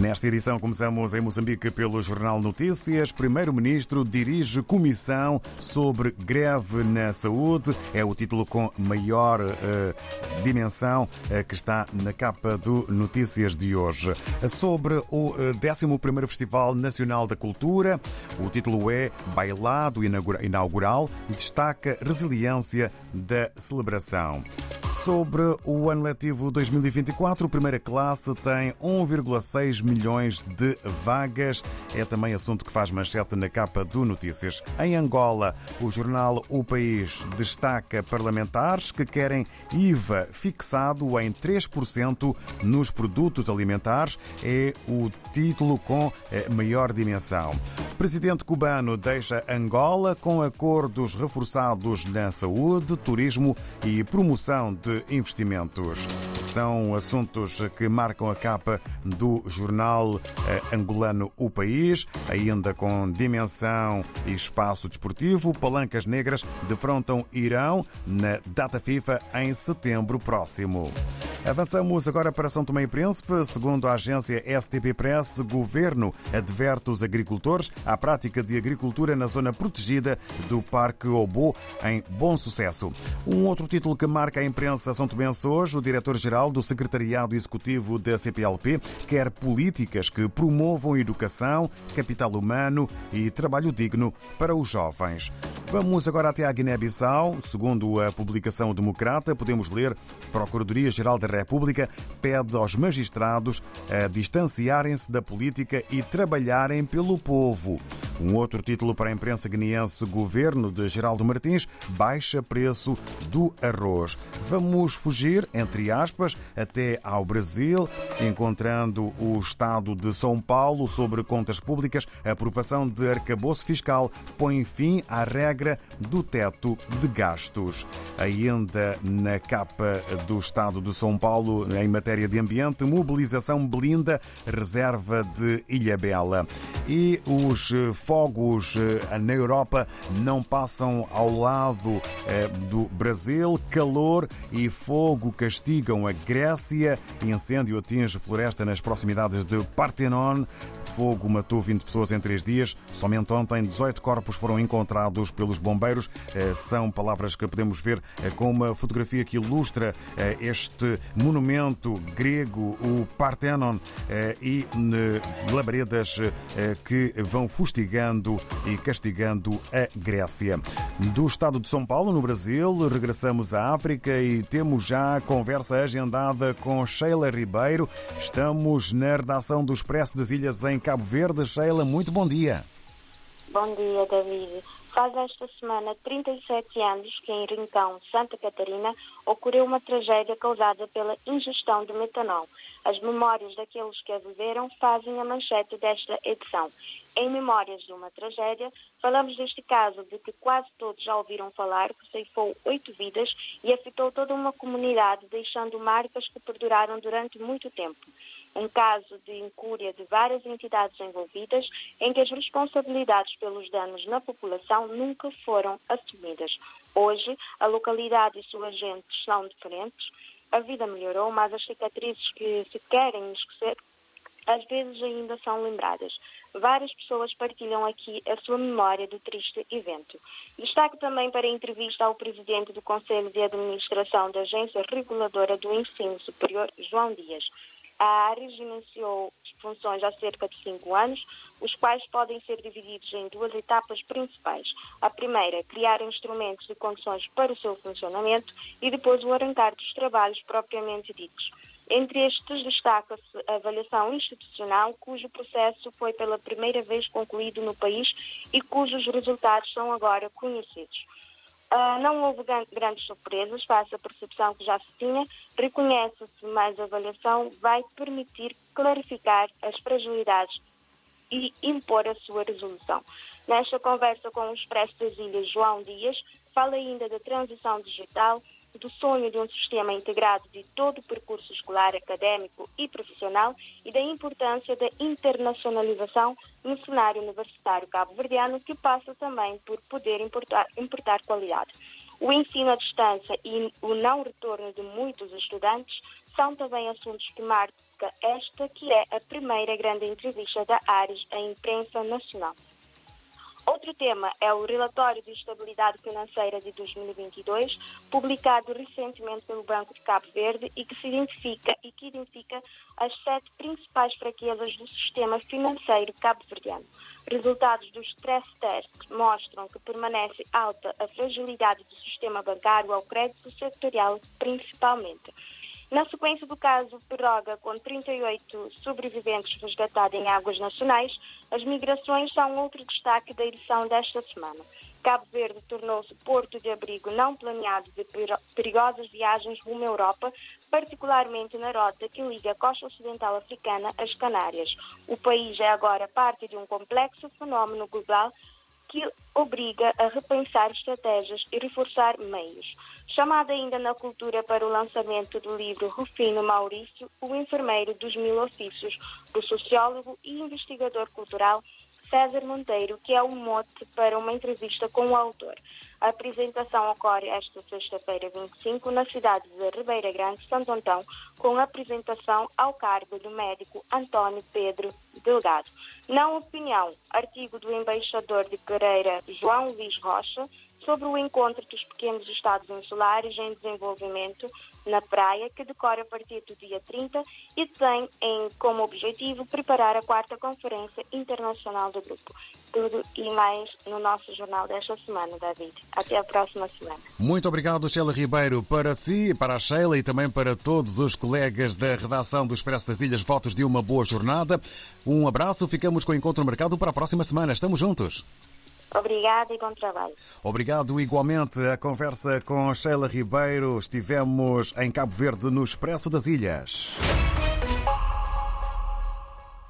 Nesta edição começamos em Moçambique pelo Jornal Notícias. Primeiro-Ministro dirige comissão sobre greve na saúde. É o título com maior uh, dimensão uh, que está na capa do Notícias de hoje. Sobre o uh, 11º Festival Nacional da Cultura, o título é Bailado Inaugural destaca resiliência da celebração. Sobre o ano letivo 2024, primeira classe tem 1,6 milhões de vagas. É também assunto que faz manchete na capa do Notícias. Em Angola, o jornal O País destaca parlamentares que querem IVA fixado em 3% nos produtos alimentares. É o título com maior dimensão. Presidente cubano deixa Angola com acordos reforçados na saúde, turismo e promoção de investimentos. São assuntos que marcam a capa do jornal eh, angolano O País, ainda com dimensão e espaço desportivo. Palancas Negras defrontam Irão na data FIFA em setembro próximo. Avançamos agora para São Tomé e Príncipe. Segundo a agência STP Press, governo adverte os agricultores à prática de agricultura na zona protegida do Parque Obo, em bom sucesso. Um outro título que marca a imprensa são tomense hoje, o diretor-geral do Secretariado Executivo da CPLP quer políticas que promovam educação, capital humano e trabalho digno para os jovens. Vamos agora até a Guiné-Bissau. Segundo a publicação Democrata, podemos ler Procuradoria-Geral da República pede aos magistrados a distanciarem-se da política e trabalharem pelo povo. Um outro título para a imprensa guineense: Governo de Geraldo Martins baixa preço do arroz. Vamos fugir, entre aspas, até ao Brasil, encontrando o Estado de São Paulo sobre contas públicas. A aprovação de arcabouço fiscal põe fim à regra do teto de gastos. Ainda na capa do Estado de São Paulo, em matéria de ambiente, mobilização blinda reserva de Ilhabela. E os fogos eh, na Europa não passam ao lado eh, do Brasil. Calor e fogo castigam a Grécia. Incêndio atinge floresta nas proximidades de Partenon. Fogo matou 20 pessoas em três dias. Somente ontem, 18 corpos foram encontrados pelos bombeiros. Eh, são palavras que podemos ver com uma fotografia que ilustra este monumento grego, o Partenon, e labaredas que vão e castigando a Grécia. Do estado de São Paulo, no Brasil, regressamos à África e temos já a conversa agendada com Sheila Ribeiro. Estamos na redação do Expresso das Ilhas em Cabo Verde. Sheila, muito bom dia. Bom dia, David. Faz esta semana 37 anos que em Rincão, Santa Catarina, ocorreu uma tragédia causada pela ingestão de metanol. As memórias daqueles que a viveram fazem a manchete desta edição. Em Memórias de uma Tragédia, falamos deste caso de que quase todos já ouviram falar, que ceifou oito vidas e afetou toda uma comunidade, deixando marcas que perduraram durante muito tempo um caso de incúria de várias entidades envolvidas, em que as responsabilidades pelos danos na população nunca foram assumidas. Hoje, a localidade e suas gentes são diferentes, a vida melhorou, mas as cicatrizes que se querem esquecer às vezes ainda são lembradas. Várias pessoas partilham aqui a sua memória do triste evento. Destaque também para a entrevista ao presidente do Conselho de Administração da Agência Reguladora do Ensino Superior, João Dias. A ARES iniciou funções há cerca de cinco anos, os quais podem ser divididos em duas etapas principais. A primeira, criar instrumentos de condições para o seu funcionamento e depois o arrancar dos trabalhos propriamente ditos. Entre estes, destaca-se a avaliação institucional, cujo processo foi pela primeira vez concluído no país e cujos resultados são agora conhecidos. Uh, não houve grandes surpresas face à percepção que já se tinha. Reconhece-se mais a avaliação vai permitir clarificar as fragilidades e impor a sua resolução. Nesta conversa com o Expresso das Ilhas, João Dias, fala ainda da transição digital, do sonho de um sistema integrado de todo o percurso escolar, académico e profissional e da importância da internacionalização no cenário universitário cabo-verdiano, que passa também por poder importar, importar qualidade. O ensino à distância e o não retorno de muitos estudantes são também assuntos que marca esta, que é a primeira grande entrevista da Ares à imprensa nacional. Outro tema é o relatório de estabilidade financeira de 2022, publicado recentemente pelo Banco de Cabo Verde e que se identifica e que identifica as sete principais fraquezas do sistema financeiro cabo-verdiano. Resultados do stress test mostram que permanece alta a fragilidade do sistema bancário ao crédito setorial, principalmente. Na sequência do caso Peroga, com 38 sobreviventes resgatados em águas nacionais, as migrações são outro destaque da edição desta semana. Cabo Verde tornou-se porto de abrigo não planeado de perigosas viagens rumo à Europa, particularmente na rota que liga a costa ocidental africana às Canárias. O país é agora parte de um complexo fenómeno global que obriga a repensar estratégias e reforçar meios. Chamada ainda na cultura para o lançamento do livro Rufino Maurício, o enfermeiro dos mil ofícios, do sociólogo e investigador cultural César Monteiro, que é o mote para uma entrevista com o autor. A apresentação ocorre esta sexta-feira, 25, na cidade de Ribeira Grande, Santo Antão, com a apresentação ao cargo do médico António Pedro Delgado. Na opinião, artigo do embaixador de Pereira, João Luís Rocha, sobre o encontro dos pequenos estados insulares em desenvolvimento na praia, que decorre a partir do dia 30 e tem em, como objetivo preparar a quarta Conferência Internacional do Grupo. Tudo e mais no nosso jornal desta semana, David. Até a próxima semana. Muito obrigado, Sheila Ribeiro. Para si, para a Sheila e também para todos os colegas da redação do Expresso das Ilhas, votos de uma boa jornada. Um abraço, ficamos com o encontro marcado para a próxima semana. Estamos juntos. Obrigado e bom trabalho. Obrigado igualmente. A conversa com Sheila Ribeiro. Estivemos em Cabo Verde no Expresso das Ilhas.